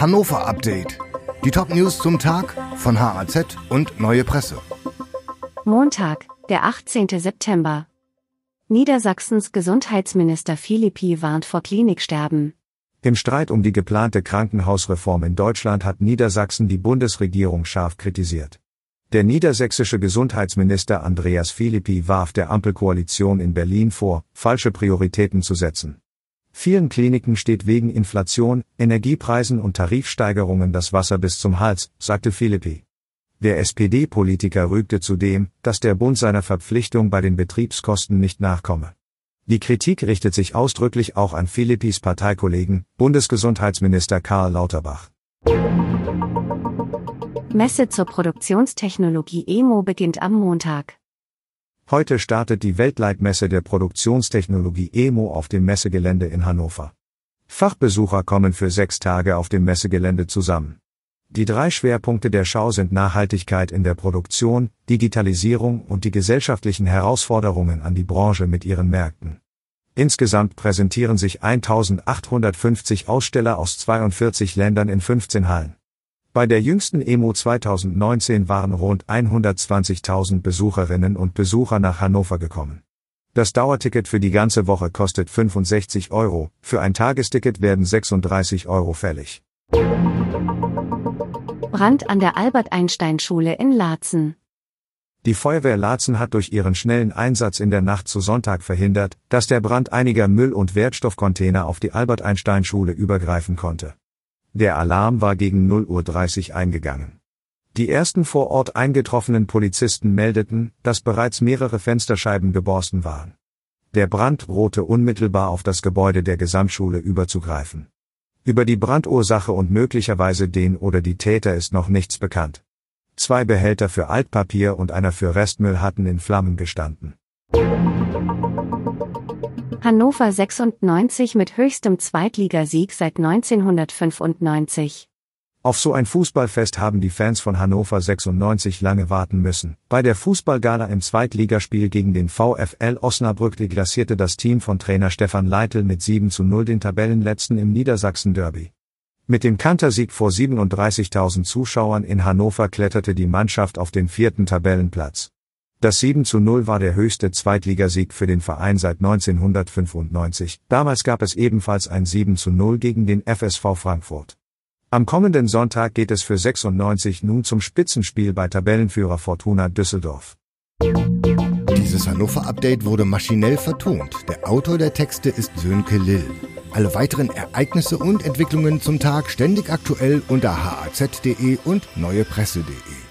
Hannover Update. Die Top-News zum Tag von HAZ und Neue Presse. Montag, der 18. September. Niedersachsens Gesundheitsminister Philippi warnt vor Kliniksterben. Im Streit um die geplante Krankenhausreform in Deutschland hat Niedersachsen die Bundesregierung scharf kritisiert. Der niedersächsische Gesundheitsminister Andreas Philippi warf der Ampelkoalition in Berlin vor, falsche Prioritäten zu setzen. Vielen Kliniken steht wegen Inflation, Energiepreisen und Tarifsteigerungen das Wasser bis zum Hals, sagte Philippi. Der SPD-Politiker rügte zudem, dass der Bund seiner Verpflichtung bei den Betriebskosten nicht nachkomme. Die Kritik richtet sich ausdrücklich auch an Philippis Parteikollegen, Bundesgesundheitsminister Karl Lauterbach. Messe zur Produktionstechnologie EMO beginnt am Montag. Heute startet die Weltleitmesse der Produktionstechnologie EMO auf dem Messegelände in Hannover. Fachbesucher kommen für sechs Tage auf dem Messegelände zusammen. Die drei Schwerpunkte der Schau sind Nachhaltigkeit in der Produktion, Digitalisierung und die gesellschaftlichen Herausforderungen an die Branche mit ihren Märkten. Insgesamt präsentieren sich 1850 Aussteller aus 42 Ländern in 15 Hallen. Bei der jüngsten EMO 2019 waren rund 120.000 Besucherinnen und Besucher nach Hannover gekommen. Das Dauerticket für die ganze Woche kostet 65 Euro, für ein Tagesticket werden 36 Euro fällig. Brand an der Albert-Einstein-Schule in Laatzen. Die Feuerwehr Laatzen hat durch ihren schnellen Einsatz in der Nacht zu Sonntag verhindert, dass der Brand einiger Müll- und Wertstoffcontainer auf die Albert-Einstein-Schule übergreifen konnte. Der Alarm war gegen 0.30 Uhr eingegangen. Die ersten vor Ort eingetroffenen Polizisten meldeten, dass bereits mehrere Fensterscheiben geborsten waren. Der Brand drohte unmittelbar auf das Gebäude der Gesamtschule überzugreifen. Über die Brandursache und möglicherweise den oder die Täter ist noch nichts bekannt. Zwei Behälter für Altpapier und einer für Restmüll hatten in Flammen gestanden. Hannover 96 mit höchstem Zweitligasieg seit 1995. Auf so ein Fußballfest haben die Fans von Hannover 96 lange warten müssen. Bei der Fußballgala im Zweitligaspiel gegen den VfL Osnabrück deklassierte das Team von Trainer Stefan Leitl mit 7 zu 0 den Tabellenletzten im Niedersachsen-Derby. Mit dem Kantersieg vor 37.000 Zuschauern in Hannover kletterte die Mannschaft auf den vierten Tabellenplatz. Das 7 zu 0 war der höchste Zweitligasieg für den Verein seit 1995. Damals gab es ebenfalls ein 7 zu 0 gegen den FSV Frankfurt. Am kommenden Sonntag geht es für 96 nun zum Spitzenspiel bei Tabellenführer Fortuna Düsseldorf. Dieses Hannover-Update wurde maschinell vertont. Der Autor der Texte ist Sönke Lill. Alle weiteren Ereignisse und Entwicklungen zum Tag ständig aktuell unter haz.de und neuepresse.de.